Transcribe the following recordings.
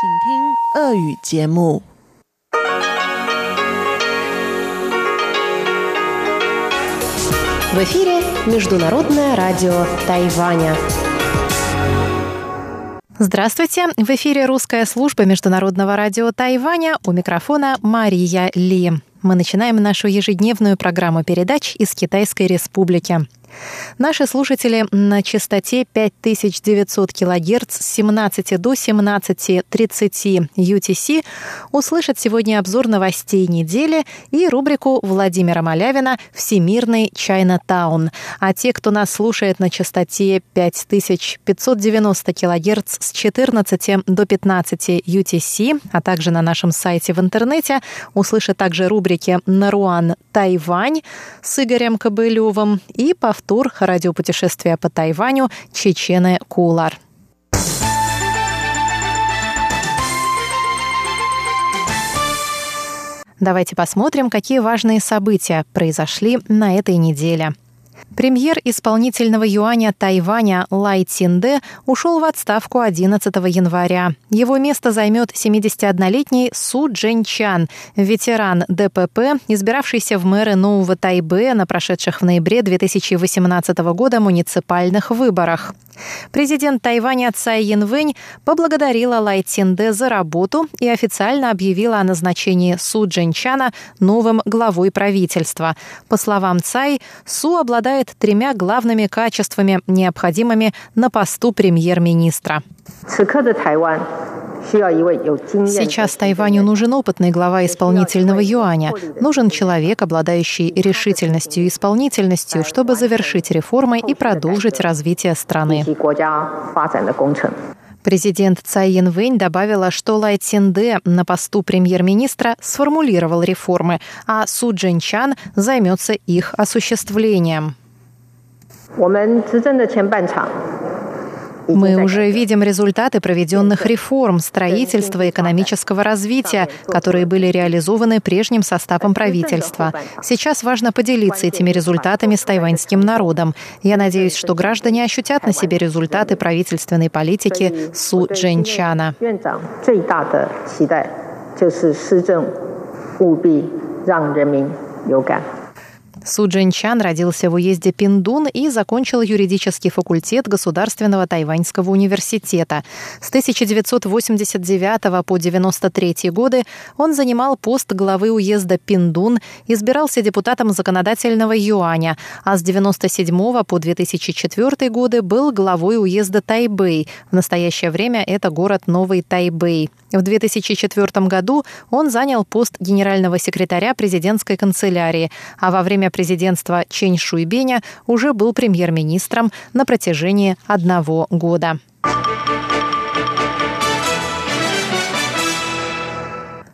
В эфире Международное радио Тайваня. Здравствуйте! В эфире русская служба Международного радио Тайваня. У микрофона Мария Ли. Мы начинаем нашу ежедневную программу передач из Китайской Республики. Наши слушатели на частоте 5900 кГц с 17 до 17.30 UTC услышат сегодня обзор новостей недели и рубрику Владимира Малявина «Всемирный Чайна-таун». А те, кто нас слушает на частоте 5590 кГц с 14 до 15 UTC, а также на нашем сайте в интернете, услышат также рубрики «Наруан Тайвань» с Игорем Кобылевым и повтор тур радиопутешествия по Тайваню Чечены Кулар. Давайте посмотрим, какие важные события произошли на этой неделе. Премьер исполнительного юаня Тайваня Лай Цинде ушел в отставку 11 января. Его место займет 71-летний Су Чан, ветеран ДПП, избиравшийся в мэры Нового Тайбе на прошедших в ноябре 2018 года муниципальных выборах. Президент Тайваня Цай Янвэнь поблагодарила Лай Цинде за работу и официально объявила о назначении Су Джинчана новым главой правительства. По словам Цай, Су обладает тремя главными качествами, необходимыми на посту премьер-министра. Сейчас Тайваню нужен опытный глава исполнительного юаня. Нужен человек, обладающий решительностью и исполнительностью, чтобы завершить реформы и продолжить развитие страны. Президент Цай Янвэнь добавила, что Лай Цинде на посту премьер-министра сформулировал реформы, а Су Джинчан займется их осуществлением. Мы уже видим результаты проведенных реформ, строительства, экономического развития, которые были реализованы прежним составом правительства. Сейчас важно поделиться этими результатами с тайваньским народом. Я надеюсь, что граждане ощутят на себе результаты правительственной политики Су Дженчана. 就是施政务必让人民有感。 Су Чан родился в уезде Пиндун и закончил юридический факультет Государственного тайваньского университета. С 1989 по 1993 годы он занимал пост главы уезда Пиндун, избирался депутатом законодательного юаня, а с 1997 по 2004 годы был главой уезда Тайбэй. В настоящее время это город Новый Тайбэй. В 2004 году он занял пост генерального секретаря президентской канцелярии, а во время президентства Чень Шуйбеня уже был премьер-министром на протяжении одного года.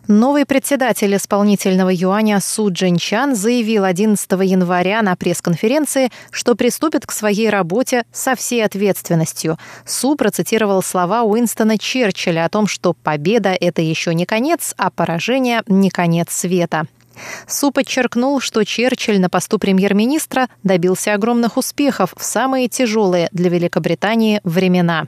Новый председатель исполнительного юаня Су Джинчан заявил 11 января на пресс-конференции, что приступит к своей работе со всей ответственностью. Су процитировал слова Уинстона Черчилля о том, что победа – это еще не конец, а поражение – не конец света. Су подчеркнул, что Черчилль на посту премьер-министра добился огромных успехов в самые тяжелые для Великобритании времена.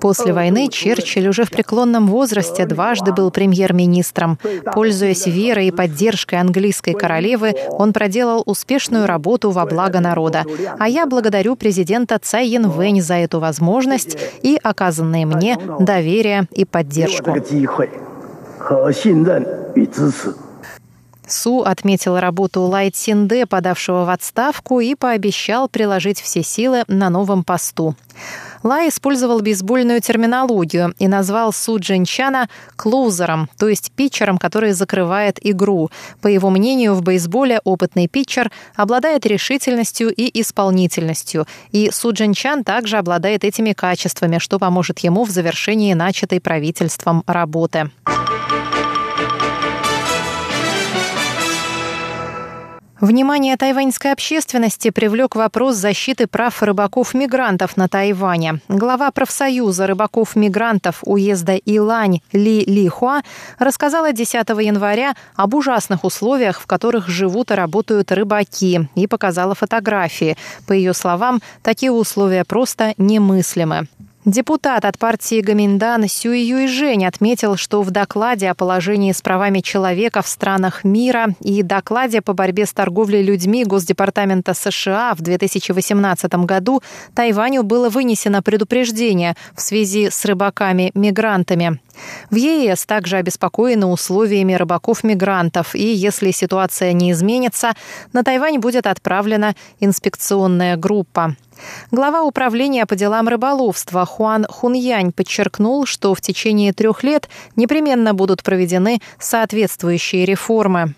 После войны Черчилль уже в преклонном возрасте дважды был премьер-министром. Пользуясь верой и поддержкой английской королевы, он проделал успешную работу во благо народа. А я благодарю президента Цай Янвэнь за эту возможность и оказанные мне доверие и поддержку. Су отметил работу Лай Цинде, подавшего в отставку, и пообещал приложить все силы на новом посту. Лай использовал бейсбольную терминологию и назвал Су Джинчана клоузером, то есть питчером, который закрывает игру. По его мнению, в бейсболе опытный питчер обладает решительностью и исполнительностью, и Су Джинчан также обладает этими качествами, что поможет ему в завершении начатой правительством работы. Внимание тайваньской общественности привлек вопрос защиты прав рыбаков-мигрантов на Тайване. Глава профсоюза рыбаков-мигрантов уезда Илань Ли Ли Хуа рассказала 10 января об ужасных условиях, в которых живут и работают рыбаки, и показала фотографии. По ее словам, такие условия просто немыслимы. Депутат от партии Гаминдан Сюй Юйжень отметил, что в докладе о положении с правами человека в странах мира и докладе по борьбе с торговлей людьми Госдепартамента США в 2018 году Тайваню было вынесено предупреждение в связи с рыбаками-мигрантами. В ЕС также обеспокоены условиями рыбаков-мигрантов, и если ситуация не изменится, на Тайвань будет отправлена инспекционная группа. Глава управления по делам рыболовства Хуан Хуньянь подчеркнул, что в течение трех лет непременно будут проведены соответствующие реформы.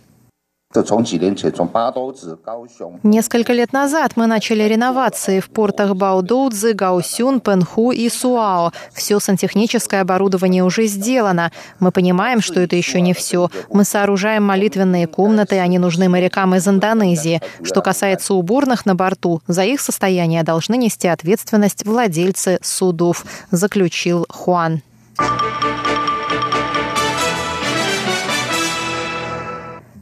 Несколько лет назад мы начали реновации в портах Баудоудзы, Гаусюн, Пенху и Суао. Все сантехническое оборудование уже сделано. Мы понимаем, что это еще не все. Мы сооружаем молитвенные комнаты, они нужны морякам из Индонезии. Что касается уборных на борту, за их состояние должны нести ответственность владельцы судов, заключил Хуан.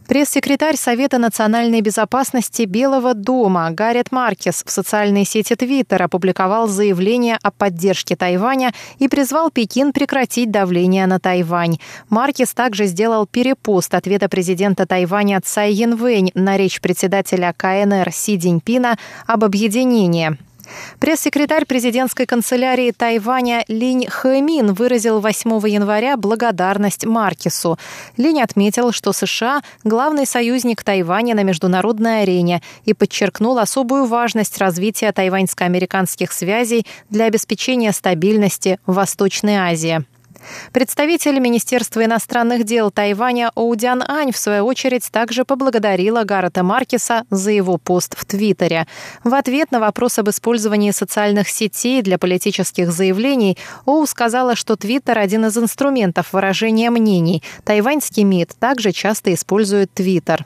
Пресс-секретарь Совета национальной безопасности Белого дома Гаррет Маркес в социальной сети Твиттер опубликовал заявление о поддержке Тайваня и призвал Пекин прекратить давление на Тайвань. Маркес также сделал перепост ответа президента Тайваня Цай Янвэнь на речь председателя КНР Си Диньпина об объединении. Пресс-секретарь президентской канцелярии Тайваня Линь Хэмин выразил 8 января благодарность Маркису. Линь отметил, что США – главный союзник Тайваня на международной арене и подчеркнул особую важность развития тайваньско-американских связей для обеспечения стабильности в Восточной Азии. Представитель Министерства иностранных дел Тайваня Оудян Ань, в свою очередь, также поблагодарила Гаррета Маркеса за его пост в Твиттере. В ответ на вопрос об использовании социальных сетей для политических заявлений Оу сказала, что Твиттер – один из инструментов выражения мнений. Тайваньский МИД также часто использует Твиттер.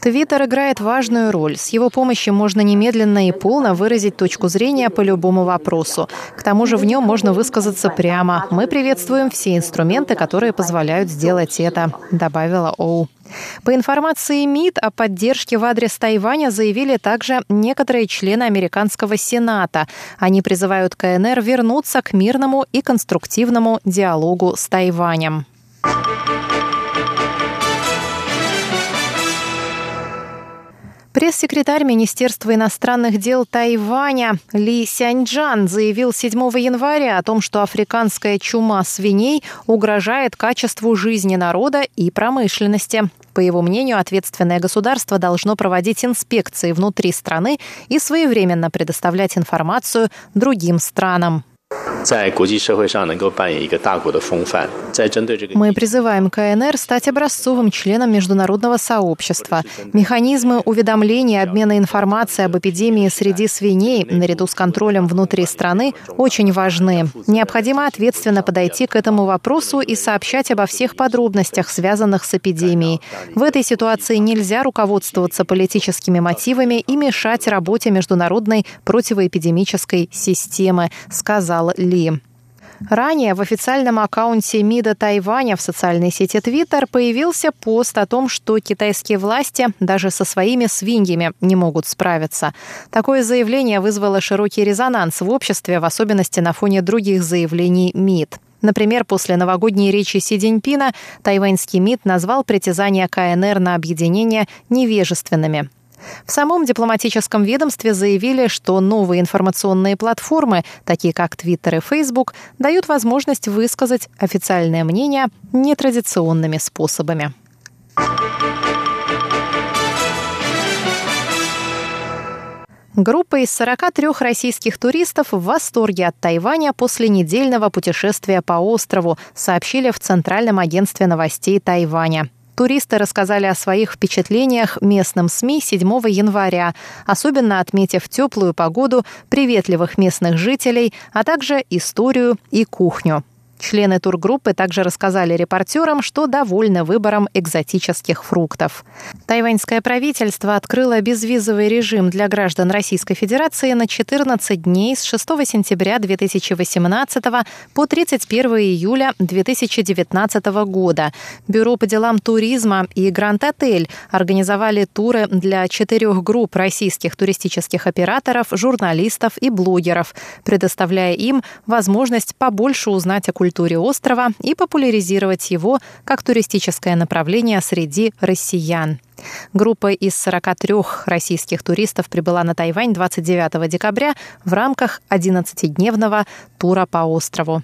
Твиттер играет важную роль. С его помощью можно немедленно и полно выразить точку зрения по любому вопросу. К тому же в нем можно высказаться прямо. Мы приветствуем все инструменты, которые позволяют сделать это, добавила Оу. По информации МИД о поддержке в адрес Тайваня заявили также некоторые члены американского Сената. Они призывают КНР вернуться к мирному и конструктивному диалогу с Тайванем. Пресс-секретарь Министерства иностранных дел Тайваня Ли Сяньджан заявил 7 января о том, что африканская чума свиней угрожает качеству жизни народа и промышленности. По его мнению, ответственное государство должно проводить инспекции внутри страны и своевременно предоставлять информацию другим странам. Мы призываем КНР стать образцовым членом международного сообщества. Механизмы уведомления и обмена информацией об эпидемии среди свиней наряду с контролем внутри страны очень важны. Необходимо ответственно подойти к этому вопросу и сообщать обо всех подробностях, связанных с эпидемией. В этой ситуации нельзя руководствоваться политическими мотивами и мешать работе международной противоэпидемической системы, сказал ли. Ранее в официальном аккаунте МИДа Тайваня в социальной сети Twitter появился пост о том, что китайские власти даже со своими свиньями не могут справиться. Такое заявление вызвало широкий резонанс в обществе, в особенности на фоне других заявлений МИД. Например, после новогодней речи Си Цзиньпина тайваньский МИД назвал притязания КНР на объединение невежественными. В самом дипломатическом ведомстве заявили, что новые информационные платформы, такие как Twitter и Facebook, дают возможность высказать официальное мнение нетрадиционными способами. Группа из 43 российских туристов в восторге от Тайваня после недельного путешествия по острову, сообщили в Центральном агентстве новостей Тайваня. Туристы рассказали о своих впечатлениях местным СМИ 7 января, особенно отметив теплую погоду, приветливых местных жителей, а также историю и кухню. Члены тургруппы также рассказали репортерам, что довольны выбором экзотических фруктов. Тайваньское правительство открыло безвизовый режим для граждан Российской Федерации на 14 дней с 6 сентября 2018 по 31 июля 2019 года. Бюро по делам туризма и Гранд Отель организовали туры для четырех групп российских туристических операторов, журналистов и блогеров, предоставляя им возможность побольше узнать о культуре культуре острова и популяризировать его как туристическое направление среди россиян. Группа из 43 российских туристов прибыла на Тайвань 29 декабря в рамках 11-дневного тура по острову.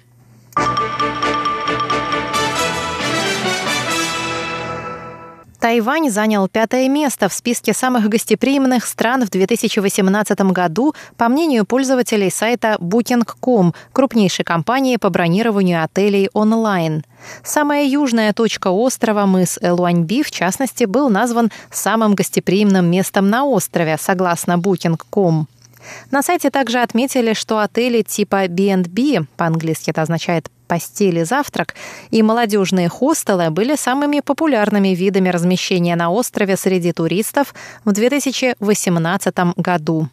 Тайвань занял пятое место в списке самых гостеприимных стран в 2018 году, по мнению пользователей сайта Booking.com, крупнейшей компании по бронированию отелей онлайн. Самая южная точка острова, мыс Элуаньби, в частности, был назван самым гостеприимным местом на острове, согласно Booking.com. На сайте также отметили, что отели типа B&B, по-английски это означает постели завтрак и молодежные хостелы были самыми популярными видами размещения на острове среди туристов в 2018 году.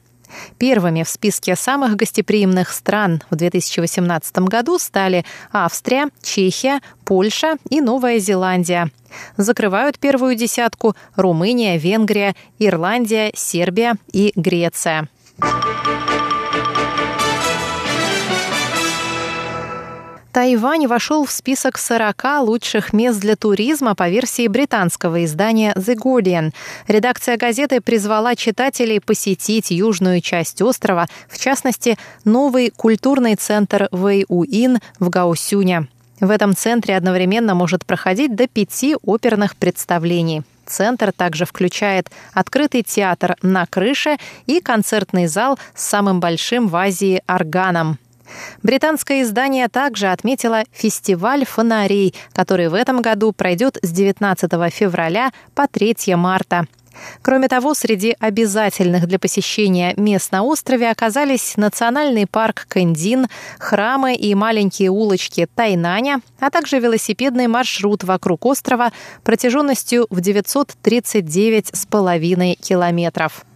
Первыми в списке самых гостеприимных стран в 2018 году стали Австрия, Чехия, Польша и Новая Зеландия. Закрывают первую десятку Румыния, Венгрия, Ирландия, Сербия и Греция. Тайвань вошел в список 40 лучших мест для туризма по версии британского издания The Guardian. Редакция газеты призвала читателей посетить южную часть острова, в частности, новый культурный центр Вэй-Уин в Гаусюне. В этом центре одновременно может проходить до пяти оперных представлений. Центр также включает открытый театр на крыше и концертный зал с самым большим в Азии органом. Британское издание также отметило фестиваль фонарей, который в этом году пройдет с 19 февраля по 3 марта. Кроме того, среди обязательных для посещения мест на острове оказались национальный парк Кэндин, храмы и маленькие улочки Тайнаня, а также велосипедный маршрут вокруг острова протяженностью в 939,5 километров.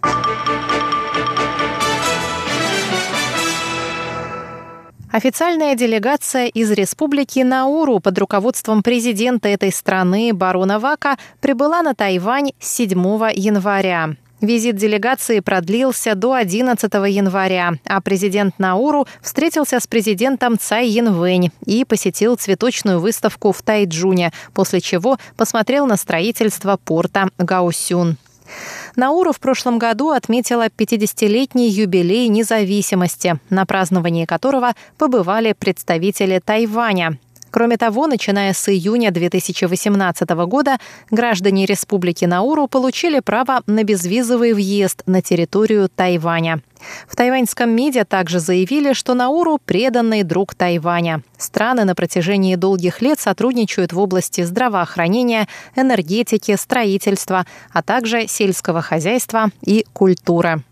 Официальная делегация из Республики Науру под руководством президента этой страны барона Вака прибыла на Тайвань 7 января. Визит делегации продлился до 11 января, а президент Науру встретился с президентом Цай Янвэнь и посетил цветочную выставку в Тайджуне, после чего посмотрел на строительство порта Гаусюн. Науру в прошлом году отметила 50-летний юбилей независимости, на праздновании которого побывали представители Тайваня. Кроме того, начиная с июня 2018 года, граждане Республики Науру получили право на безвизовый въезд на территорию Тайваня. В тайваньском МИДе также заявили, что Науру – преданный друг Тайваня. Страны на протяжении долгих лет сотрудничают в области здравоохранения, энергетики, строительства, а также сельского хозяйства и культуры.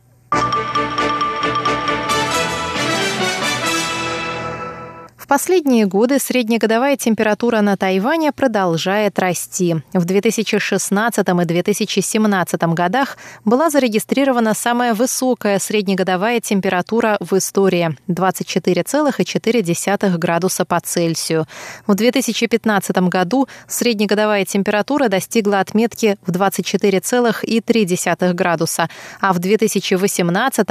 Последние годы среднегодовая температура на Тайване продолжает расти. В 2016 и 2017 годах была зарегистрирована самая высокая среднегодовая температура в истории – 24,4 градуса по Цельсию. В 2015 году среднегодовая температура достигла отметки в 24,3 градуса, а в 2018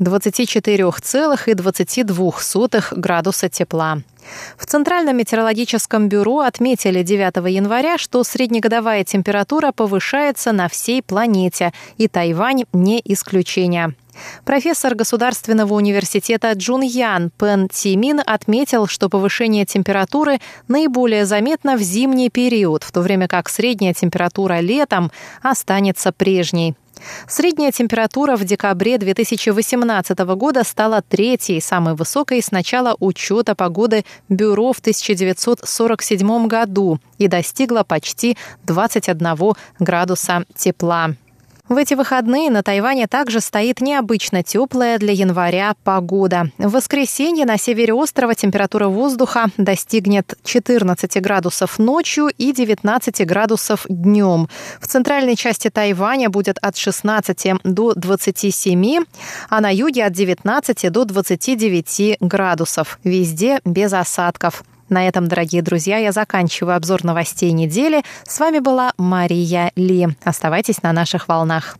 24,22 градуса тепла. В Центральном метеорологическом бюро отметили 9 января, что среднегодовая температура повышается на всей планете, и Тайвань не исключение. Профессор Государственного университета Джун Ян Пен Тимин отметил, что повышение температуры наиболее заметно в зимний период, в то время как средняя температура летом останется прежней. Средняя температура в декабре 2018 года стала третьей, самой высокой с начала учета погоды Бюро в 1947 году и достигла почти 21 градуса тепла. В эти выходные на Тайване также стоит необычно теплая для января погода. В воскресенье на севере острова температура воздуха достигнет 14 градусов ночью и 19 градусов днем. В центральной части Тайваня будет от 16 до 27, а на юге от 19 до 29 градусов. Везде без осадков. На этом, дорогие друзья, я заканчиваю обзор новостей недели. С вами была Мария Ли. Оставайтесь на наших волнах.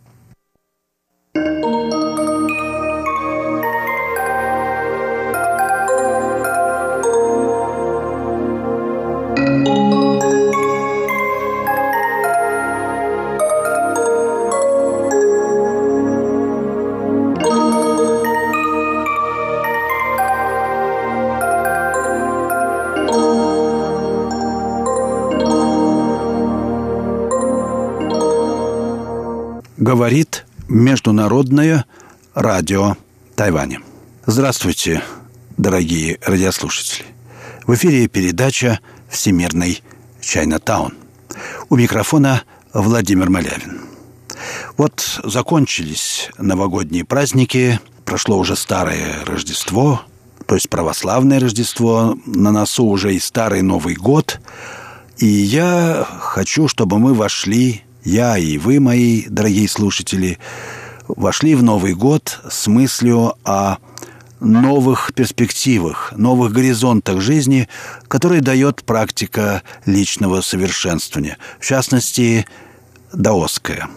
Говорит Международное радио Тайваня. Здравствуйте, дорогие радиослушатели. В эфире передача «Всемирный Чайна-таун». У микрофона Владимир Малявин. Вот закончились новогодние праздники, прошло уже старое Рождество, то есть православное Рождество, на носу уже и старый Новый год. И я хочу, чтобы мы вошли я и вы, мои дорогие слушатели, вошли в Новый год с мыслью о новых перспективах, новых горизонтах жизни, которые дает практика личного совершенствования. В частности, даосская.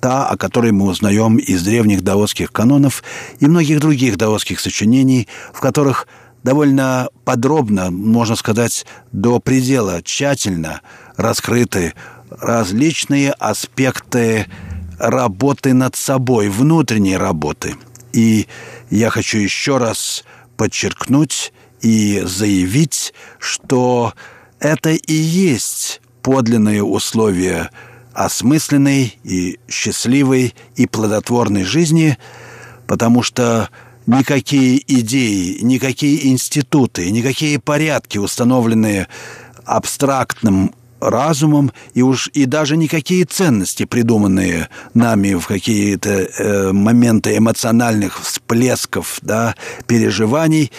Та, о которой мы узнаем из древних даосских канонов и многих других даосских сочинений, в которых довольно подробно, можно сказать, до предела тщательно раскрыты различные аспекты работы над собой, внутренней работы. И я хочу еще раз подчеркнуть и заявить, что это и есть подлинные условия осмысленной и счастливой и плодотворной жизни, потому что никакие идеи, никакие институты, никакие порядки, установленные абстрактным разумом, и уж и даже никакие ценности, придуманные нами в какие-то э, моменты эмоциональных всплесков, да, переживаний,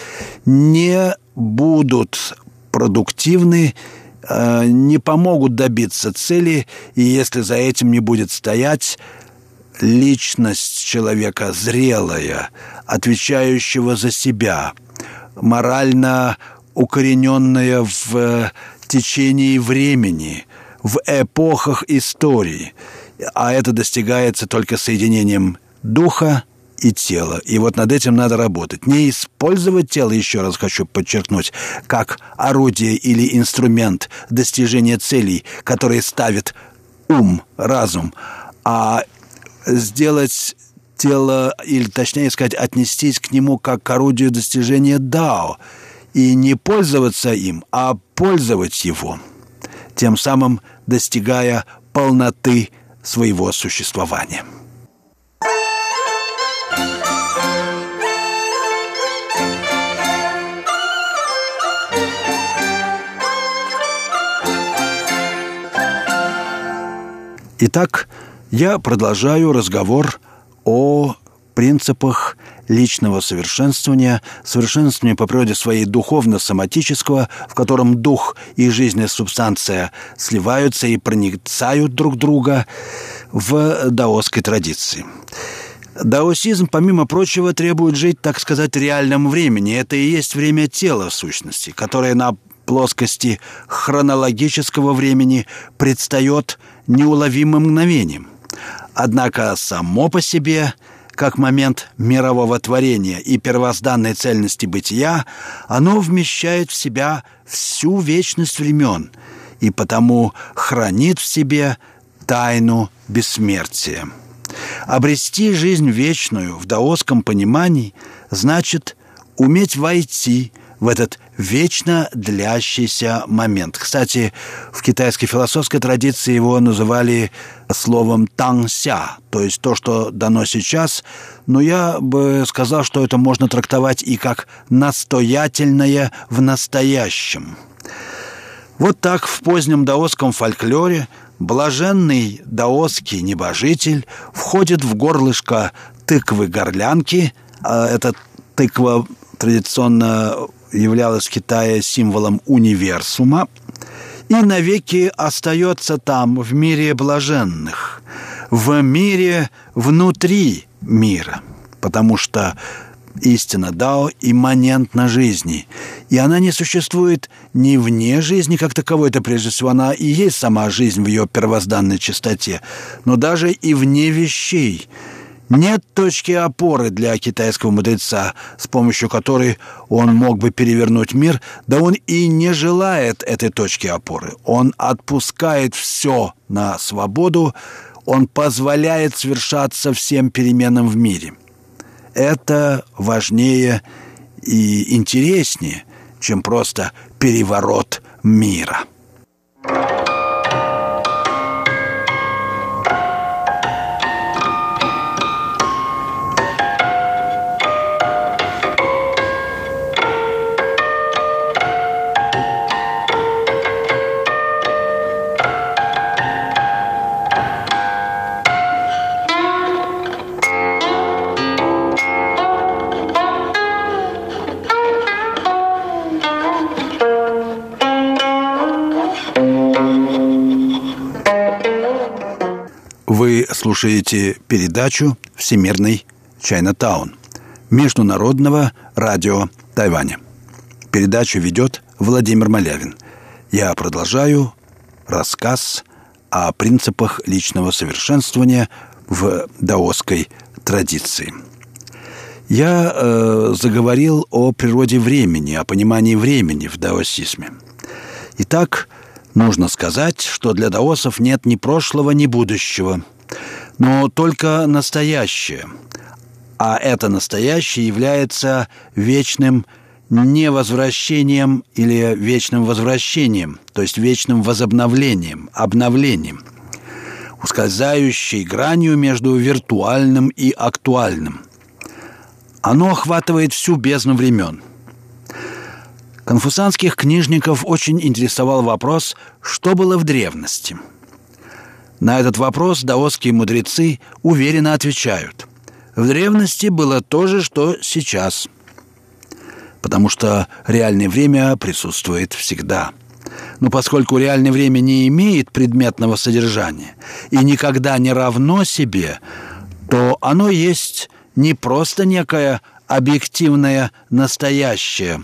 не будут продуктивны, э, не помогут добиться цели, и если за этим не будет стоять личность человека зрелая, отвечающего за себя, морально укорененная в течении времени, в эпохах истории. А это достигается только соединением духа и тела. И вот над этим надо работать. Не использовать тело, еще раз хочу подчеркнуть, как орудие или инструмент достижения целей, которые ставит ум, разум, а сделать тело, или точнее сказать, отнестись к нему как к орудию достижения дао – и не пользоваться им, а пользовать его, тем самым достигая полноты своего существования. Итак, я продолжаю разговор о принципах личного совершенствования, совершенствования по природе своей духовно-соматического, в котором дух и жизненная субстанция сливаются и проницают друг друга в даосской традиции. Даосизм, помимо прочего, требует жить, так сказать, в реальном времени. Это и есть время тела, в сущности, которое на плоскости хронологического времени предстает неуловимым мгновением. Однако само по себе – как момент мирового творения и первозданной цельности бытия, оно вмещает в себя всю вечность времен и потому хранит в себе тайну бессмертия. Обрести жизнь вечную в даосском понимании значит уметь войти в этот вечно длящийся момент. Кстати, в китайской философской традиции его называли словом «тангся», то есть то, что дано сейчас, но я бы сказал, что это можно трактовать и как «настоятельное в настоящем». Вот так в позднем даосском фольклоре блаженный даосский небожитель входит в горлышко тыквы-горлянки. А эта тыква традиционно являлась в Китае символом универсума и навеки остается там, в мире блаженных, в мире внутри мира, потому что истина Дао имманентна жизни, и она не существует ни вне жизни как таковой, это прежде всего она и есть сама жизнь в ее первозданной чистоте, но даже и вне вещей – нет точки опоры для китайского мудреца, с помощью которой он мог бы перевернуть мир, да он и не желает этой точки опоры. Он отпускает все на свободу, он позволяет совершаться всем переменам в мире. Это важнее и интереснее, чем просто переворот мира. Слушаете передачу «Всемирный Чайнатаун» Международного радио Тайваня. Передачу ведет Владимир Малявин. Я продолжаю рассказ о принципах личного совершенствования в даосской традиции. Я э, заговорил о природе времени, о понимании времени в даосизме. Итак, нужно сказать, что для даосов нет ни прошлого, ни будущего – но только настоящее. А это настоящее является вечным невозвращением или вечным возвращением, то есть вечным возобновлением, обновлением, ускользающей гранью между виртуальным и актуальным. Оно охватывает всю бездну времен. Конфуцианских книжников очень интересовал вопрос, что было в древности – на этот вопрос даосские мудрецы уверенно отвечают. В древности было то же, что сейчас. Потому что реальное время присутствует всегда. Но поскольку реальное время не имеет предметного содержания и никогда не равно себе, то оно есть не просто некое объективное настоящее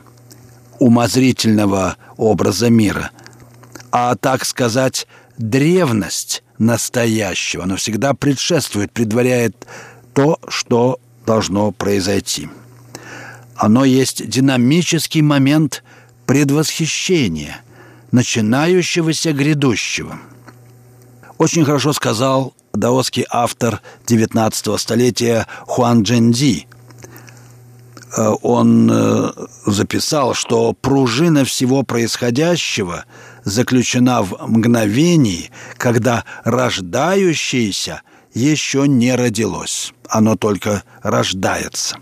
умозрительного образа мира, а, так сказать, древность настоящего. Оно всегда предшествует, предваряет то, что должно произойти. Оно есть динамический момент предвосхищения, начинающегося грядущего. Очень хорошо сказал даосский автор XIX столетия Хуан Дженди. Э, он э, записал, что пружина всего происходящего – заключена в мгновении, когда рождающееся еще не родилось. Оно только рождается.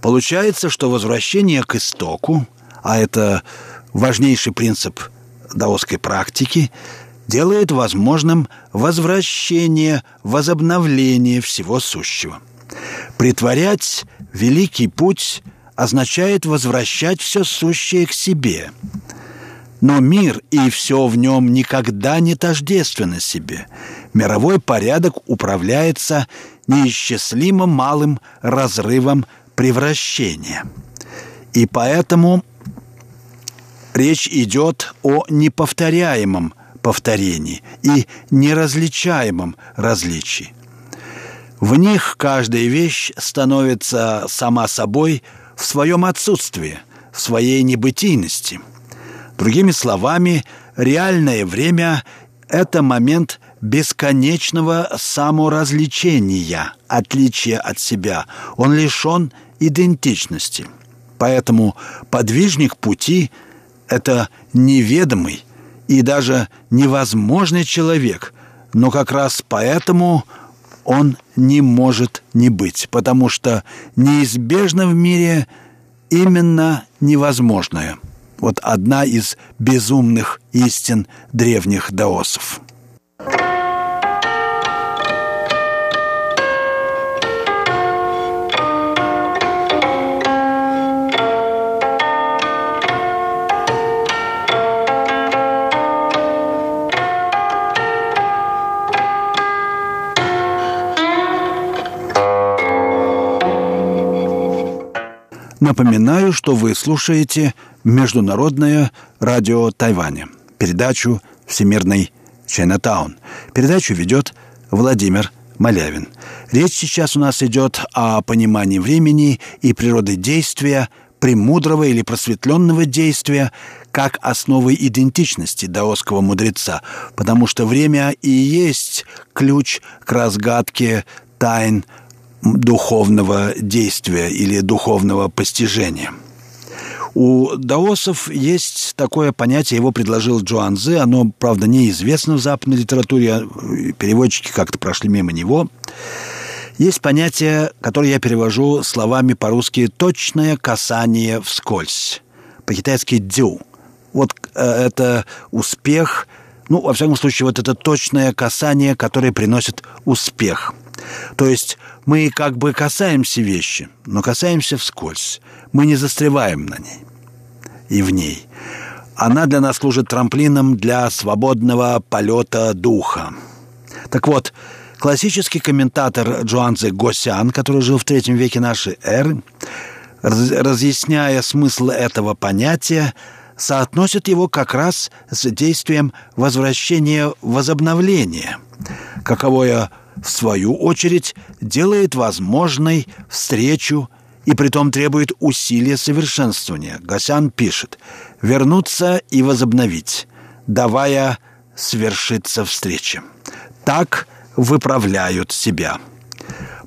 Получается, что возвращение к истоку, а это важнейший принцип даосской практики, делает возможным возвращение, возобновление всего сущего. Притворять великий путь означает возвращать все сущее к себе – но мир и все в нем никогда не тождественно себе. Мировой порядок управляется неисчислимо малым разрывом превращения. И поэтому речь идет о неповторяемом повторении и неразличаемом различии. В них каждая вещь становится сама собой в своем отсутствии, в своей небытийности – Другими словами, реальное время – это момент бесконечного саморазличения, отличия от себя. Он лишен идентичности. Поэтому подвижник пути – это неведомый и даже невозможный человек, но как раз поэтому он не может не быть, потому что неизбежно в мире именно невозможное – вот одна из безумных истин древних даосов. Напоминаю, что вы слушаете Международное радио Тайваня, передачу «Всемирный Чайнатаун». Передачу ведет Владимир Малявин. Речь сейчас у нас идет о понимании времени и природы действия, премудрого или просветленного действия, как основы идентичности даосского мудреца, потому что время и есть ключ к разгадке тайн духовного действия или духовного постижения. У даосов есть такое понятие, его предложил Джоан Зе, оно, правда, неизвестно в западной литературе, а переводчики как-то прошли мимо него. Есть понятие, которое я перевожу словами по-русски «точное касание вскользь», по-китайски «дю». Вот э, это успех, ну, во всяком случае, вот это точное касание, которое приносит успех. То есть мы как бы касаемся вещи, но касаемся вскользь. Мы не застреваем на ней и в ней. Она для нас служит трамплином для свободного полета духа. Так вот, классический комментатор Джуанзе Госян, который жил в третьем веке нашей эры, разъясняя смысл этого понятия, соотносит его как раз с действием возвращения возобновления, каковое в свою очередь, делает возможной встречу и притом требует усилия совершенствования. Гасян пишет «вернуться и возобновить, давая свершиться встрече». Так выправляют себя.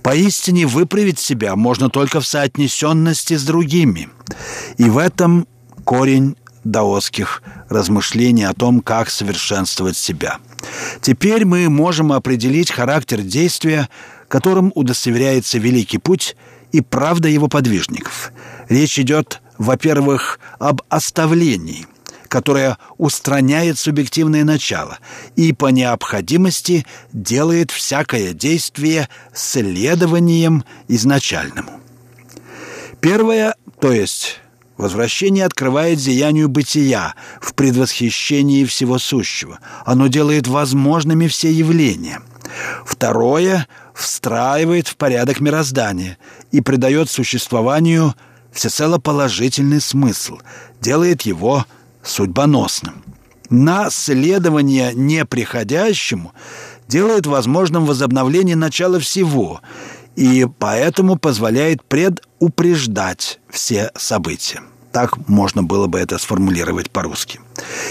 Поистине выправить себя можно только в соотнесенности с другими. И в этом корень даосских размышлений о том, как совершенствовать себя. Теперь мы можем определить характер действия, которым удостоверяется Великий Путь и правда его подвижников. Речь идет, во-первых, об оставлении, которое устраняет субъективное начало и по необходимости делает всякое действие следованием изначальному. Первое, то есть Возвращение открывает зиянию бытия в предвосхищении всего сущего. Оно делает возможными все явления. Второе встраивает в порядок мироздания и придает существованию всецело положительный смысл, делает его судьбоносным. На следование неприходящему делает возможным возобновление начала всего и поэтому позволяет предупреждать все события. Так можно было бы это сформулировать по-русски.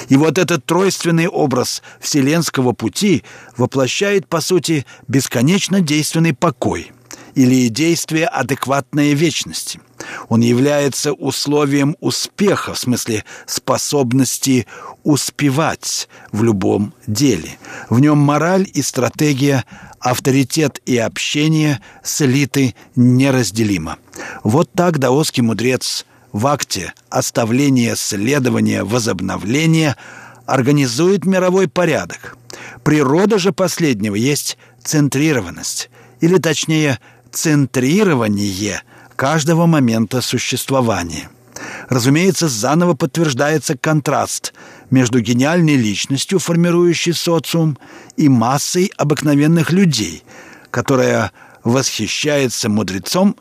И вот этот тройственный образ вселенского пути воплощает, по сути, бесконечно действенный покой или действие адекватной вечности. Он является условием успеха, в смысле способности успевать в любом деле. В нем мораль и стратегия авторитет и общение слиты неразделимо. Вот так даосский мудрец в акте оставления, следования, возобновления организует мировой порядок. Природа же последнего есть центрированность, или точнее центрирование каждого момента существования. Разумеется, заново подтверждается контраст между гениальной личностью, формирующей социум, и массой обыкновенных людей, которая восхищается мудрецом,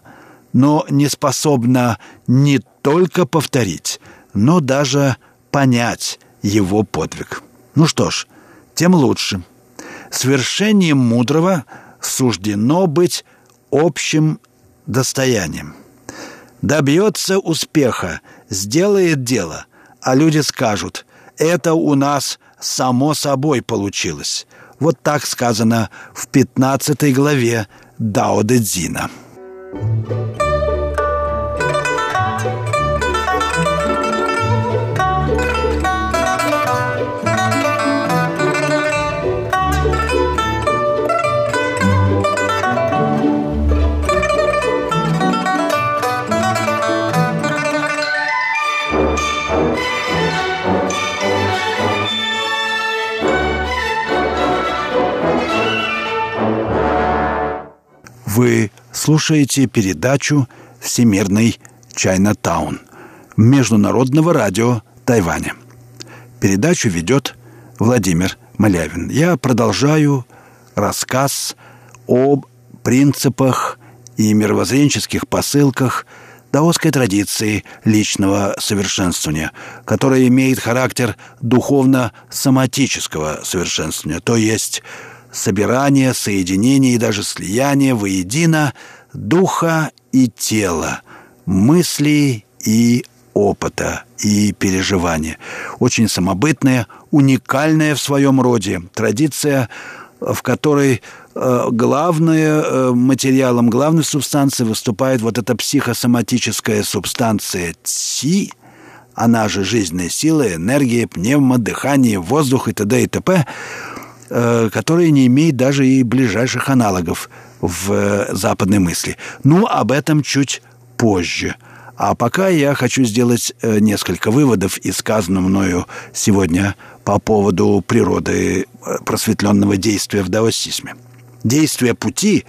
но не способна не только повторить, но даже понять его подвиг. Ну что ж, тем лучше. Свершением мудрого суждено быть общим достоянием. Добьется успеха, сделает дело, а люди скажут, это у нас само собой получилось. Вот так сказано в 15 главе Дао Дэ Цзина. Вы слушаете передачу «Всемирный Чайна-таун» Международного радио Тайваня. Передачу ведет Владимир Малявин. Я продолжаю рассказ об принципах и мировоззренческих посылках даосской традиции личного совершенствования, которая имеет характер духовно-соматического совершенствования, то есть собирание, соединение и даже слияние воедино духа и тела, мыслей и опыта и переживания. Очень самобытная, уникальная в своем роде традиция, в которой э, главное э, материалом, главной субстанцией выступает вот эта психосоматическая субстанция ЦИ, она же жизненная сила, энергия, пневмо, дыхание, воздух и т.д. и т.п., которая не имеет даже и ближайших аналогов в западной мысли. Ну, об этом чуть позже – а пока я хочу сделать э, несколько выводов из сказанного мною сегодня по поводу природы э, просветленного действия в даосизме. Действие пути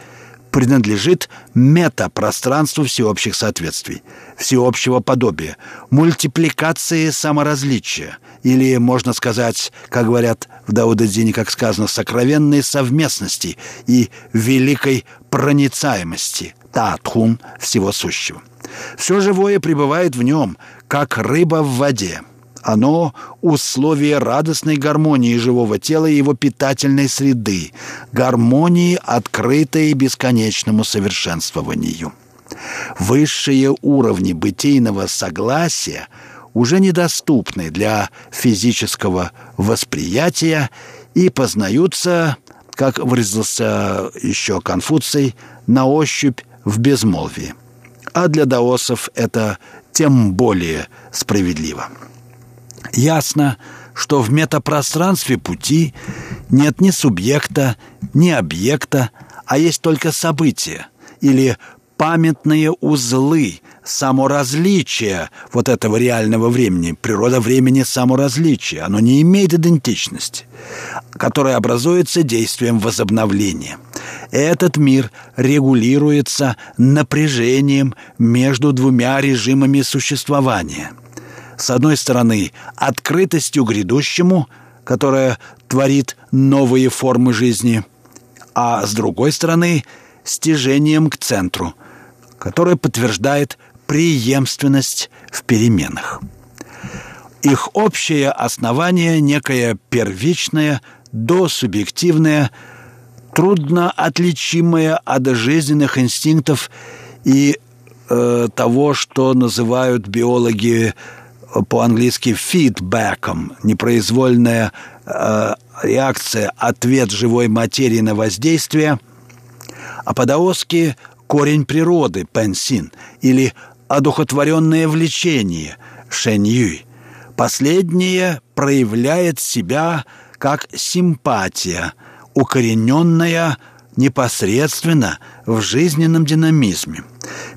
принадлежит метапространству всеобщих соответствий, всеобщего подобия, мультипликации саморазличия, или, можно сказать, как говорят в Даудадзине, как сказано, сокровенной совместности и великой проницаемости, татхун всего сущего – все живое пребывает в нем, как рыба в воде. Оно – условие радостной гармонии живого тела и его питательной среды, гармонии, открытой бесконечному совершенствованию. Высшие уровни бытийного согласия уже недоступны для физического восприятия и познаются, как выразился еще Конфуций, на ощупь в безмолвии а для даосов это тем более справедливо. Ясно, что в метапространстве пути нет ни субъекта, ни объекта, а есть только события или памятные узлы, само различие вот этого реального времени, природа времени само различие, оно не имеет идентичности, которая образуется действием возобновления. Этот мир регулируется напряжением между двумя режимами существования. С одной стороны, открытостью грядущему, которая творит новые формы жизни, а с другой стороны, стяжением к центру, которое подтверждает преемственность в переменах. Их общее основание – некое первичное, досубъективное, трудно отличимое от жизненных инстинктов и э, того, что называют биологи э, по-английски фидбэком, непроизвольная э, реакция, ответ живой материи на воздействие, а по-даосски корень природы, пенсин, или одухотворенное влечение, шэньюй. Последнее проявляет себя как симпатия, укорененная непосредственно в жизненном динамизме.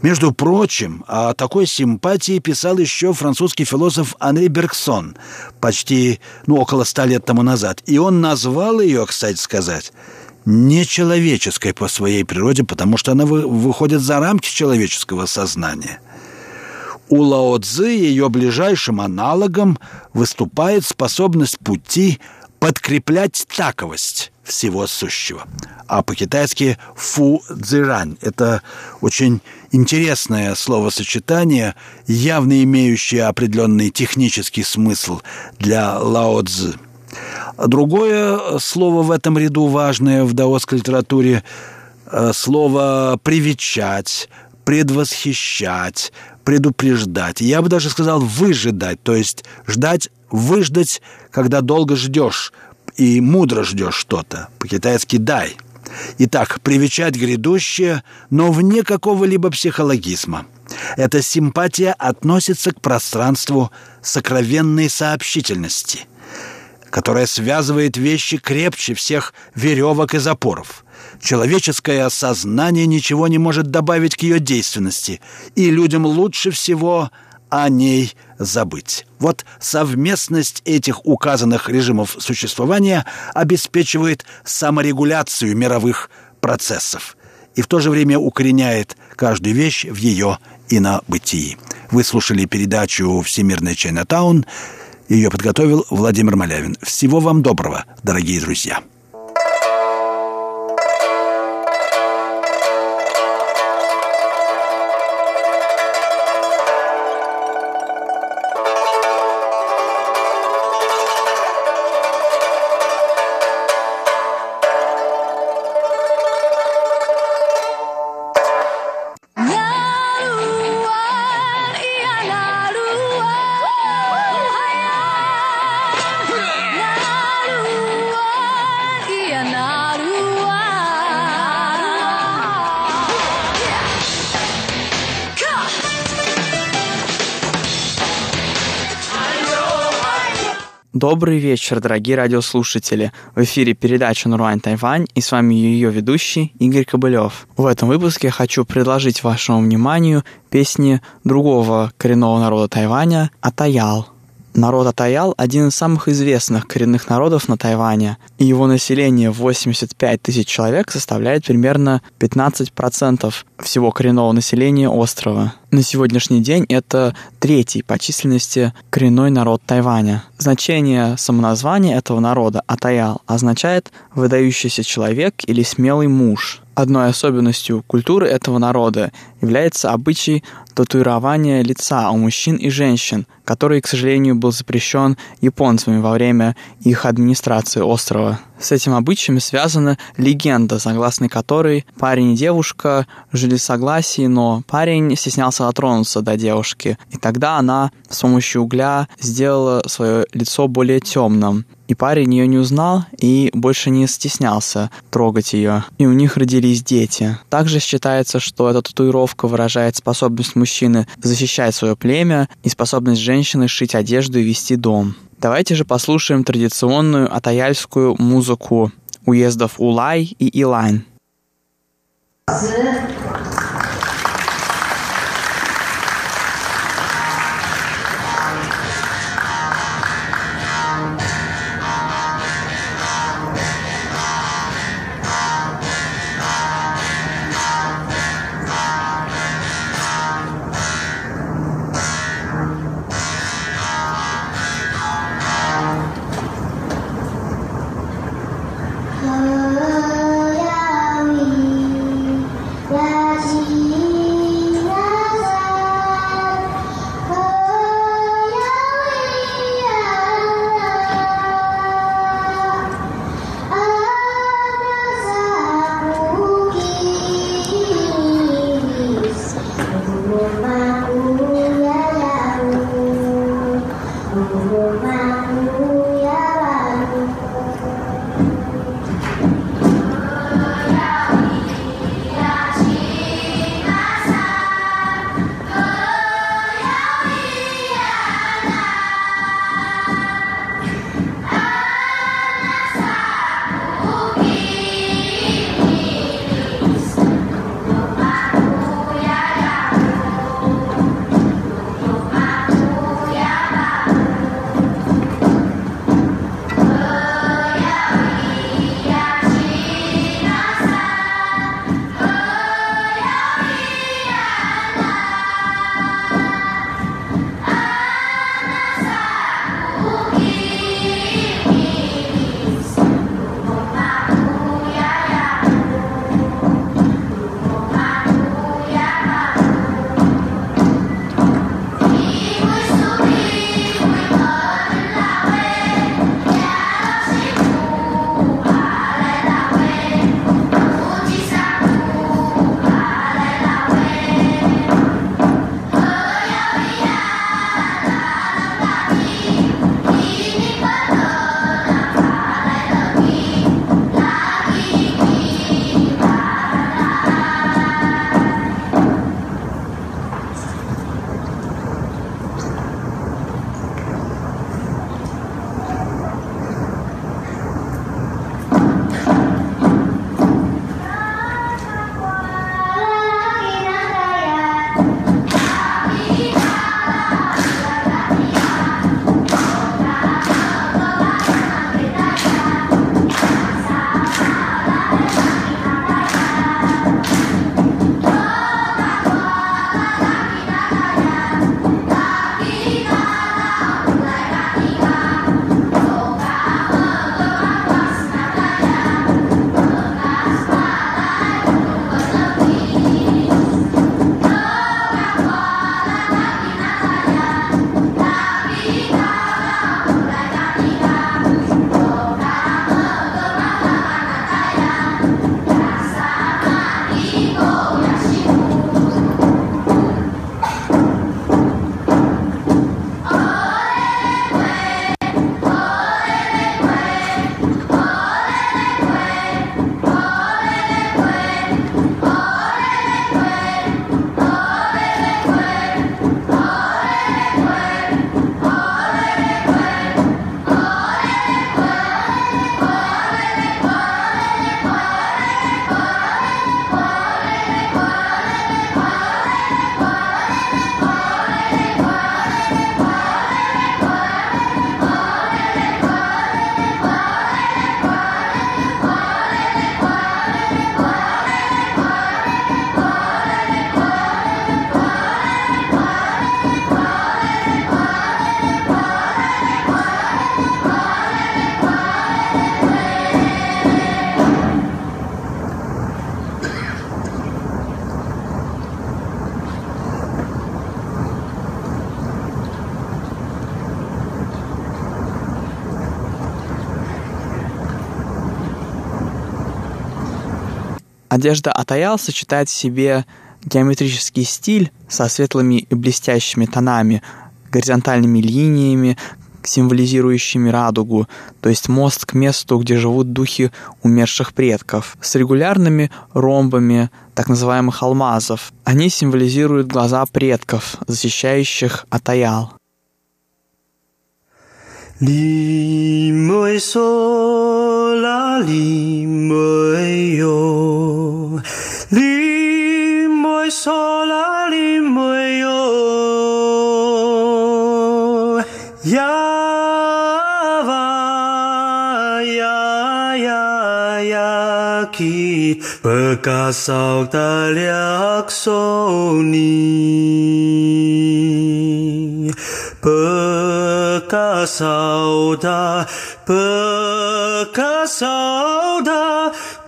Между прочим, о такой симпатии писал еще французский философ Анри Бергсон почти, ну, около ста лет тому назад. И он назвал ее, кстати сказать, нечеловеческой по своей природе, потому что она выходит за рамки человеческого сознания. У Лао Цзы ее ближайшим аналогом выступает способность пути подкреплять таковость всего сущего. А по-китайски «фу цзирань» — это очень интересное словосочетание, явно имеющее определенный технический смысл для Лао Цзы. Другое слово в этом ряду важное в даосской литературе э, – слово «привечать», «предвосхищать», «предупреждать». Я бы даже сказал «выжидать», то есть ждать, выждать, когда долго ждешь и мудро ждешь что-то. По-китайски «дай». Итак, привечать грядущее, но вне какого-либо психологизма. Эта симпатия относится к пространству сокровенной сообщительности – которая связывает вещи крепче всех веревок и запоров. Человеческое сознание ничего не может добавить к ее действенности, и людям лучше всего о ней забыть. Вот совместность этих указанных режимов существования обеспечивает саморегуляцию мировых процессов и в то же время укореняет каждую вещь в ее инобытии. Вы слушали передачу «Всемирный Чайнатаун». Ее подготовил Владимир Малявин. Всего вам доброго, дорогие друзья. Добрый вечер, дорогие радиослушатели. В эфире передача «Нуруань Тайвань» и с вами ее ведущий Игорь Кобылев. В этом выпуске я хочу предложить вашему вниманию песни другого коренного народа Тайваня – Атаял – Народ Атаял – один из самых известных коренных народов на Тайване, и его население 85 тысяч человек составляет примерно 15% всего коренного населения острова. На сегодняшний день это третий по численности коренной народ Тайваня. Значение самоназвания этого народа Атаял означает «выдающийся человек» или «смелый муж». Одной особенностью культуры этого народа является обычай татуирования лица у мужчин и женщин, который, к сожалению, был запрещен японцами во время их администрации острова. С этим обычаем связана легенда, согласно которой парень и девушка жили в согласии, но парень стеснялся дотронуться до девушки, и тогда она с помощью угля сделала свое лицо более темным, и парень ее не узнал и больше не стеснялся трогать ее. И у них родились дети. Также считается, что эта татуировка выражает способность мужчины защищать свое племя и способность женщины шить одежду и вести дом. Давайте же послушаем традиционную атаяльскую музыку уездов Улай и Илань. Одежда Атаял сочетает в себе геометрический стиль со светлыми и блестящими тонами, горизонтальными линиями, символизирующими радугу, то есть мост к месту, где живут духи умерших предков, с регулярными ромбами так называемых алмазов. Они символизируют глаза предков, защищающих Атаял. Ли мой соль, 哪里没有？你没说哪里没有？呀哇呀呀呀，去不加少的两手你。不加少的。perkasauda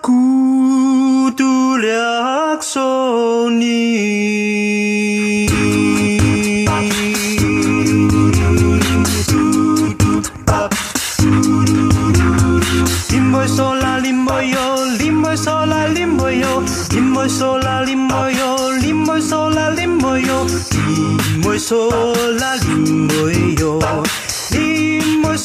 kutuliaksoni Limboy sola limboyo limboy sola limboyo limboy sola limboyo limboy sola limboyo limboy sola limboyo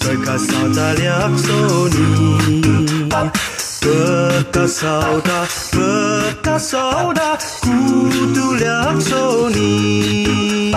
白卡萨达两索尼，白卡萨达，白卡萨达，孤独两索尼。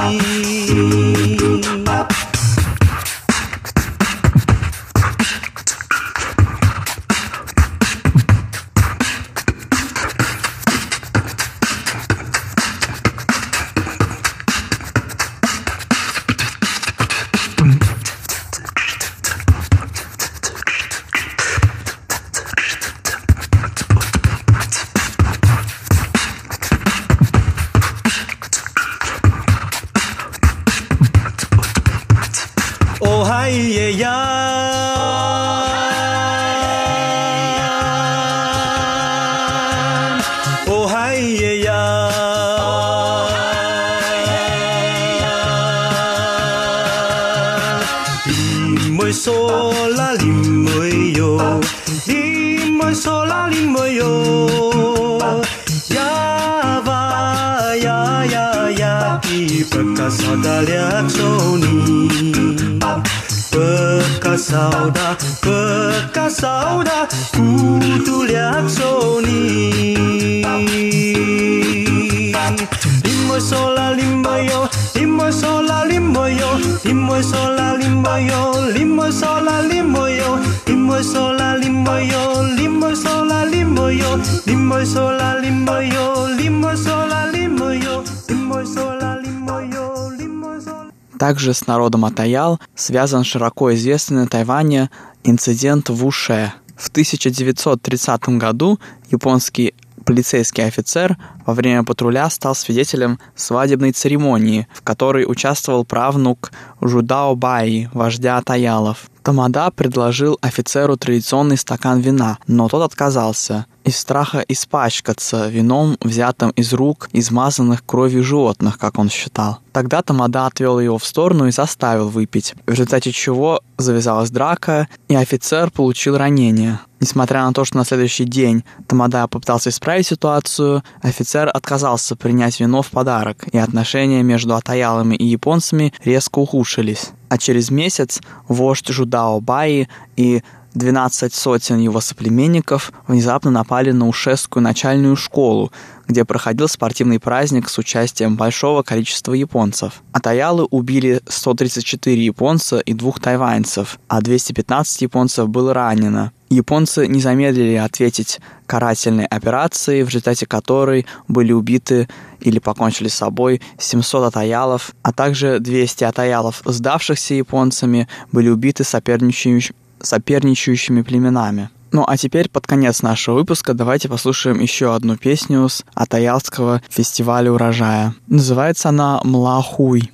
Также с народом Атаял связан широко известный на Тайване инцидент в Уше. В 1930 году японский полицейский офицер во время патруля стал свидетелем свадебной церемонии, в которой участвовал правнук Жудао Баи, вождя Атаялов. Тамада предложил офицеру традиционный стакан вина, но тот отказался из страха испачкаться вином, взятым из рук, измазанных кровью животных, как он считал. Тогда Тамада отвел его в сторону и заставил выпить, в результате чего завязалась драка, и офицер получил ранение. Несмотря на то, что на следующий день Тамада попытался исправить ситуацию, офицер отказался принять вино в подарок, и отношения между атаялами и японцами резко ухудшились. А через месяц вождь Жудао Баи и 12 сотен его соплеменников внезапно напали на Ушескую начальную школу, где проходил спортивный праздник с участием большого количества японцев. Атаялы убили 134 японца и двух тайваньцев, а 215 японцев было ранено. Японцы не замедлили ответить карательной операцией, в результате которой были убиты или покончили с собой 700 атаялов, а также 200 атаялов, сдавшихся японцами, были убиты соперничающими соперничающими племенами. Ну а теперь под конец нашего выпуска давайте послушаем еще одну песню с Атаялского фестиваля урожая. Называется она «Млахуй».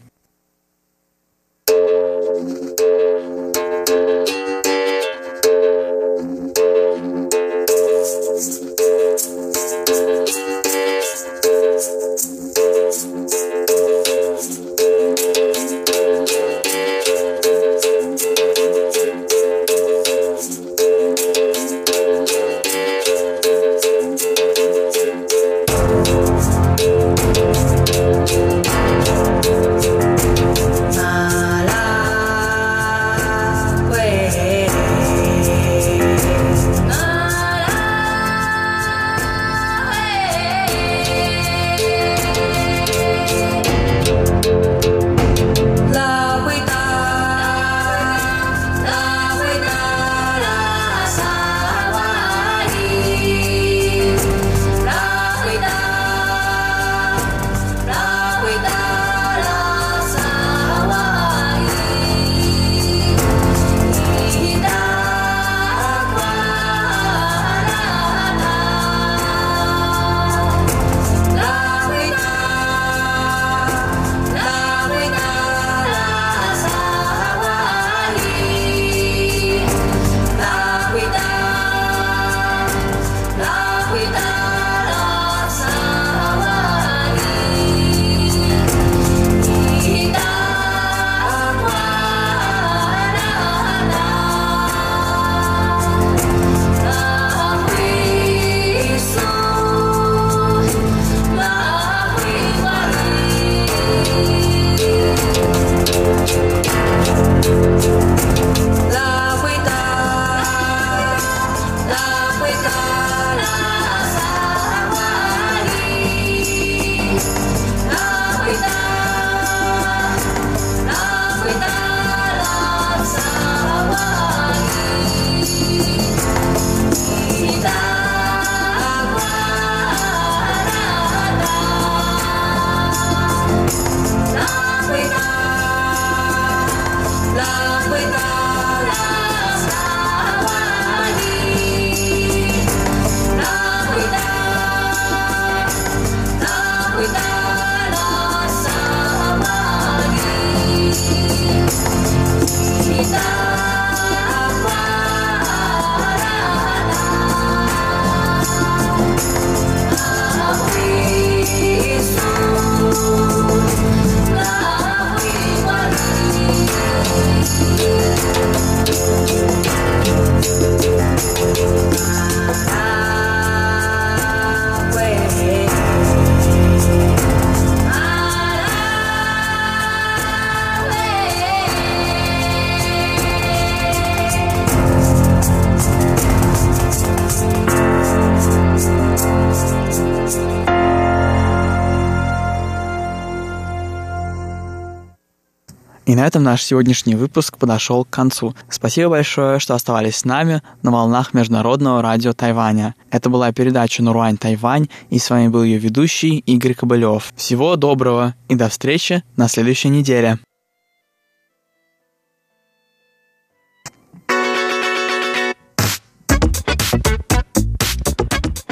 Этом наш сегодняшний выпуск подошел к концу. Спасибо большое, что оставались с нами на волнах Международного радио Тайваня. Это была передача «Нуруань Тайвань», и с вами был ее ведущий Игорь Кобылев. Всего доброго и до встречи на следующей неделе.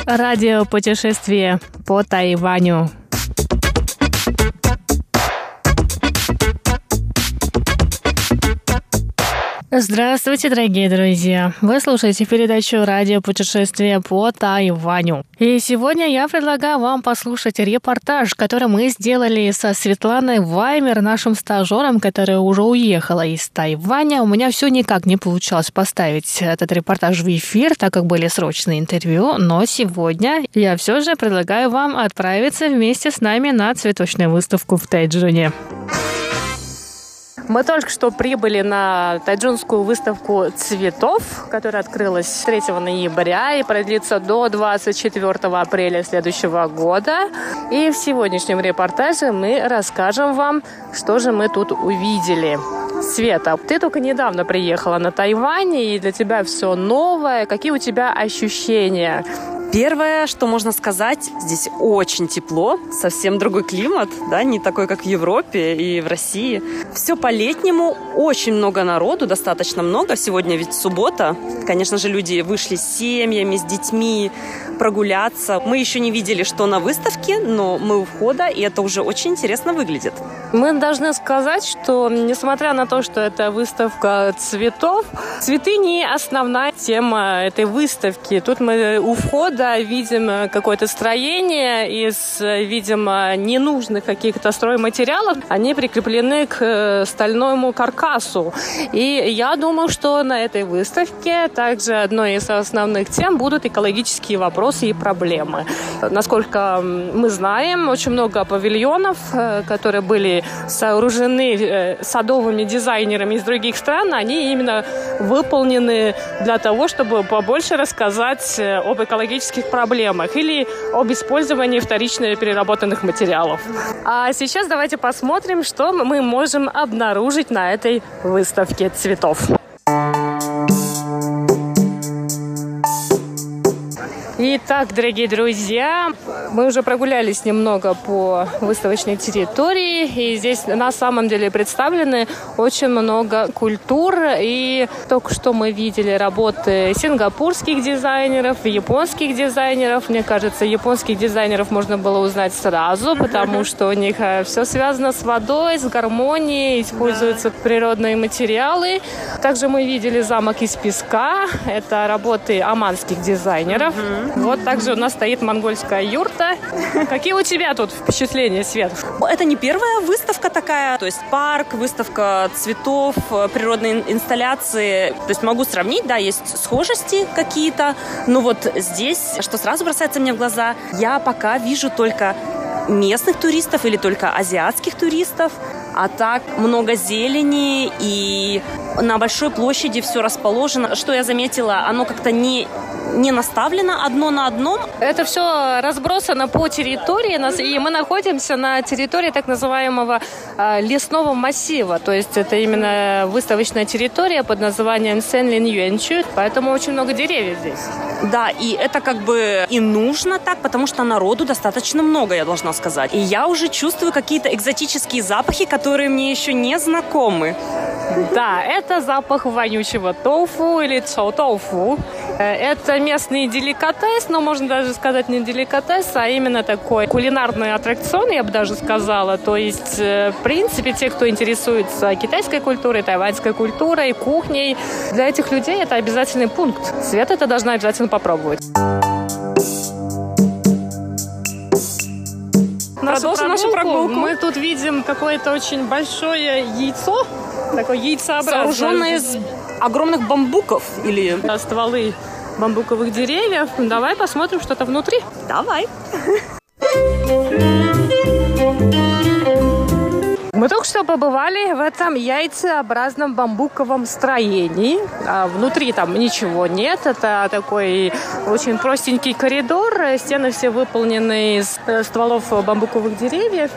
Радио путешествие по Тайваню. Здравствуйте, дорогие друзья! Вы слушаете передачу «Радио путешествия по Тайваню». И сегодня я предлагаю вам послушать репортаж, который мы сделали со Светланой Ваймер, нашим стажером, которая уже уехала из Тайваня. У меня все никак не получалось поставить этот репортаж в эфир, так как были срочные интервью, но сегодня я все же предлагаю вам отправиться вместе с нами на цветочную выставку в Тайджуне. Мы только что прибыли на тайджунскую выставку цветов, которая открылась 3 ноября и продлится до 24 апреля следующего года. И в сегодняшнем репортаже мы расскажем вам, что же мы тут увидели. Света, ты только недавно приехала на Тайвань, и для тебя все новое. Какие у тебя ощущения? Первое, что можно сказать, здесь очень тепло, совсем другой климат, да, не такой, как в Европе и в России. Все по-летнему, очень много народу, достаточно много. Сегодня ведь суббота. Конечно же, люди вышли с семьями, с детьми прогуляться. Мы еще не видели, что на выставке, но мы у входа, и это уже очень интересно выглядит. Мы должны сказать, что несмотря на то, что это выставка цветов, цветы не основная тема этой выставки. Тут мы у входа видим какое-то строение из, видимо, ненужных каких-то стройматериалов. Они прикреплены к э, стальному каркасу. И я думаю, что на этой выставке также одной из основных тем будут экологические вопросы и проблемы. Насколько мы знаем, очень много павильонов, э, которые были сооружены э, садовыми дизайнерами из других стран, они именно выполнены для того, чтобы побольше рассказать э, об экологических проблемах или об использовании вторично переработанных материалов. А сейчас давайте посмотрим, что мы можем обнаружить на этой выставке цветов. Итак, дорогие друзья, мы уже прогулялись немного по выставочной территории, и здесь на самом деле представлены очень много культур, и только что мы видели работы сингапурских дизайнеров, японских дизайнеров. Мне кажется, японских дизайнеров можно было узнать сразу, потому что у них э, все связано с водой, с гармонией, используются природные материалы. Также мы видели замок из песка, это работы оманских дизайнеров. Вот также у нас стоит монгольская юрта. Какие у тебя тут впечатления, Свет? Это не первая выставка такая, то есть парк, выставка цветов, природные инсталляции. То есть могу сравнить, да, есть схожести какие-то, но вот здесь, что сразу бросается мне в глаза, я пока вижу только местных туристов или только азиатских туристов. А так много зелени и на большой площади все расположено. Что я заметила, оно как-то не не наставлено одно на одном. Это все разбросано по территории, и мы находимся на территории так называемого а, лесного массива, то есть это именно выставочная территория под названием Сенлин Юэнчу, поэтому очень много деревьев здесь. Да, и это как бы и нужно так, потому что народу достаточно много, я должна сказать. И я уже чувствую какие-то экзотические запахи, которые мне еще не знакомы. Да, это запах вонючего тофу или чоу тофу. Э, это местный деликатес, но можно даже сказать не деликатес, а именно такой кулинарный аттракцион, я бы даже сказала. То есть, э, в принципе, те, кто интересуется китайской культурой, тайваньской культурой, кухней, для этих людей это обязательный пункт. Свет это должна обязательно попробовать. Продолжим нашу прогулку. Мы тут видим какое-то очень большое яйцо, такое яйцеобразное. Сооруженное из огромных бамбуков или... Стволы бамбуковых деревьев. Давай посмотрим что-то внутри. Давай. Мы только что побывали в этом яйцеобразном бамбуковом строении. А внутри там ничего нет. Это такой очень простенький коридор. Стены все выполнены из э, стволов бамбуковых деревьев.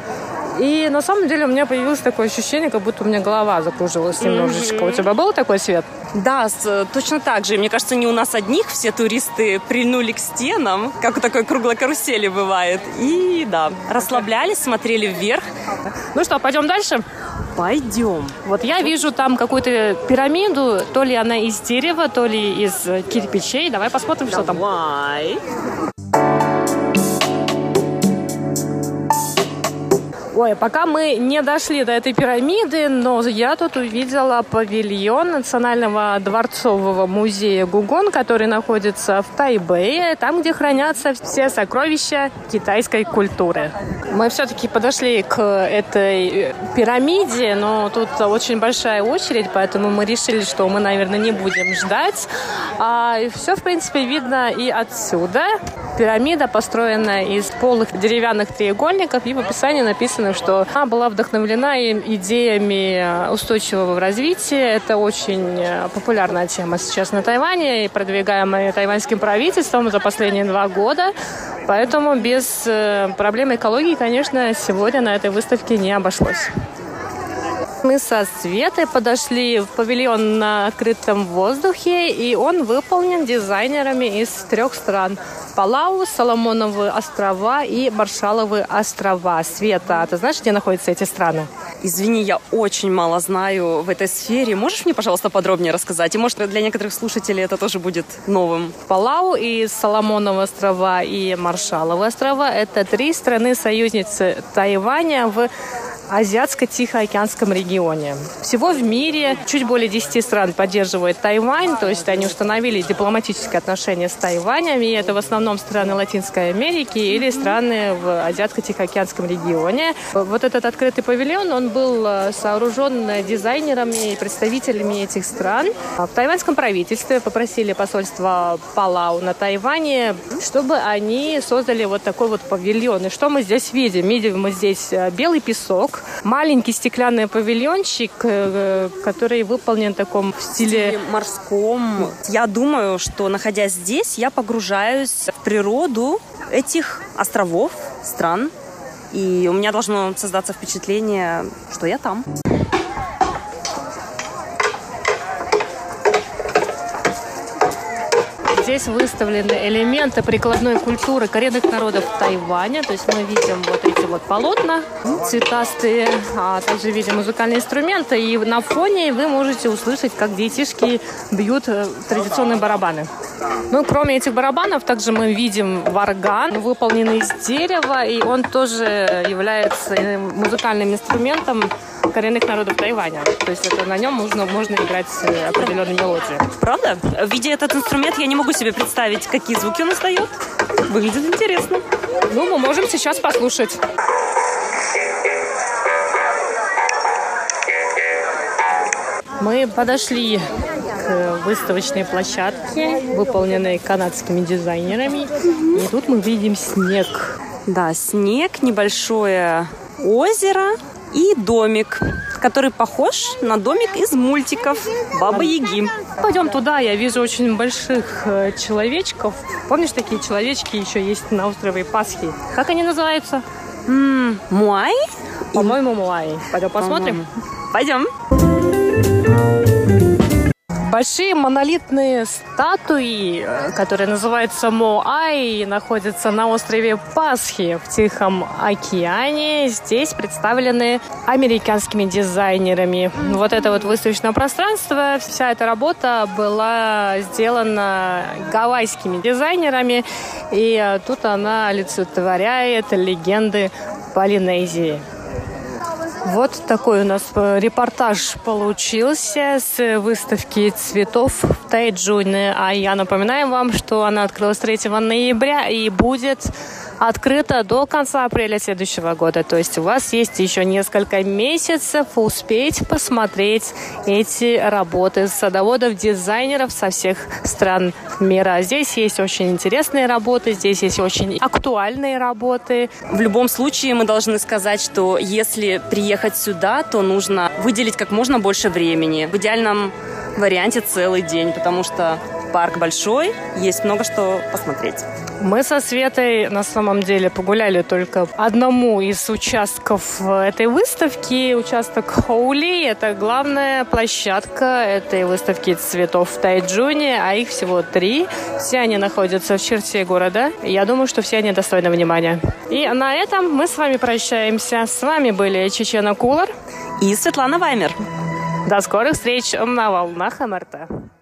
И на самом деле у меня появилось такое ощущение, как будто у меня голова закружилась немножечко. Mm-hmm. У тебя был такой свет? Да, с, точно так же. Мне кажется, не у нас одних все туристы прильнули к стенам, как у такой круглой карусели бывает. И да, расслаблялись, смотрели вверх. Ну что, пойдем дальше? Пойдем. Вот я вижу там какую-то пирамиду, то ли она из дерева, то ли из кирпичей. Давай посмотрим, Давай. что там. Ой, пока мы не дошли до этой пирамиды, но я тут увидела павильон Национального дворцового музея Гугон, который находится в Тайбэе, там, где хранятся все сокровища китайской культуры. Мы все-таки подошли к этой пирамиде, но тут очень большая очередь, поэтому мы решили, что мы, наверное, не будем ждать. А все, в принципе, видно и отсюда. Пирамида построена из полых деревянных треугольников, и в описании написано, что она была вдохновлена идеями устойчивого развития. Это очень э, популярная тема сейчас на Тайване и продвигаемая тайваньским правительством за последние два года. Поэтому без э, проблем экологии, конечно, сегодня на этой выставке не обошлось. Мы со Светой подошли в павильон на открытом воздухе, и он выполнен дизайнерами из трех стран. Палау, Соломоновы острова и Маршаловы острова. Света, а ты знаешь, где находятся эти страны? Извини, я очень мало знаю в этой сфере. Можешь мне, пожалуйста, подробнее рассказать? И, может, для некоторых слушателей это тоже будет новым. Палау и Соломоновы острова и Маршаловы острова – это три страны-союзницы Тайваня в Азиатско-Тихоокеанском регионе. Всего в мире чуть более 10 стран поддерживает Тайвань, то есть они установили дипломатические отношения с Тайванем, и это в основном страны Латинской Америки или страны в Азиатско-Тихоокеанском регионе. Вот этот открытый павильон, он был э, сооружен дизайнерами и представителями этих стран. В тайваньском правительстве попросили посольство Палау на Тайване, чтобы они создали вот такой вот павильон. И что мы здесь видим? Видим мы здесь э, белый песок, маленький стеклянный павильончик, э, который выполнен в таком в стиле... стиле морском. Я думаю, что находясь здесь, я погружаюсь в природу этих островов, стран, и у меня должно создаться впечатление, что я там. Здесь выставлены элементы прикладной культуры коренных народов Тайваня. То есть мы видим вот эти вот полотна цветастые, а также видим музыкальные инструменты. И на фоне вы можете услышать, как детишки бьют э, традиционные барабаны. Ну, кроме этих барабанов, также мы видим варган, выполненный из дерева, и он тоже является музыкальным инструментом коренных народов Тайваня. То есть это на нем можно, можно играть э, определенные мелодии. Правда? Видя этот инструмент, я не могу себе представить, какие звуки он издает. Выглядит интересно. Ну, мы можем сейчас послушать. Мы подошли к выставочной площадке, выполненной канадскими дизайнерами. И тут мы видим снег. Да, снег, небольшое озеро, и домик, который похож на домик из мультиков Баба Яги. Пойдем туда, я вижу очень больших э, человечков. Помнишь, такие человечки еще есть на острове Пасхи? Как они называются? Муай? По-моему, Муай. Пойдем посмотрим? Пойдем большие монолитные статуи, которые называются Моай, находятся на острове Пасхи в Тихом океане. Здесь представлены американскими дизайнерами. Вот это вот выставочное пространство, вся эта работа была сделана гавайскими дизайнерами, и тут она олицетворяет легенды Полинезии. Вот такой у нас э, репортаж получился с выставки цветов в Тайджуне. А я напоминаю вам, что она открылась 3 ноября и будет открыта до конца апреля следующего года. То есть у вас есть еще несколько месяцев успеть посмотреть эти работы садоводов, дизайнеров со всех стран мира. Здесь есть очень интересные работы, здесь есть очень актуальные работы. В любом случае мы должны сказать, что если приехать сюда, то нужно выделить как можно больше времени. В идеальном варианте целый день, потому что парк большой, есть много что посмотреть. Мы со Светой на самом деле погуляли только одному из участков этой выставки. Участок Хоули – это главная площадка этой выставки цветов в Тайджуне, а их всего три. Все они находятся в черте города. Я думаю, что все они достойны внимания. И на этом мы с вами прощаемся. С вами были Чечена Кулар и Светлана Ваймер. До скорых встреч на волнах МРТ.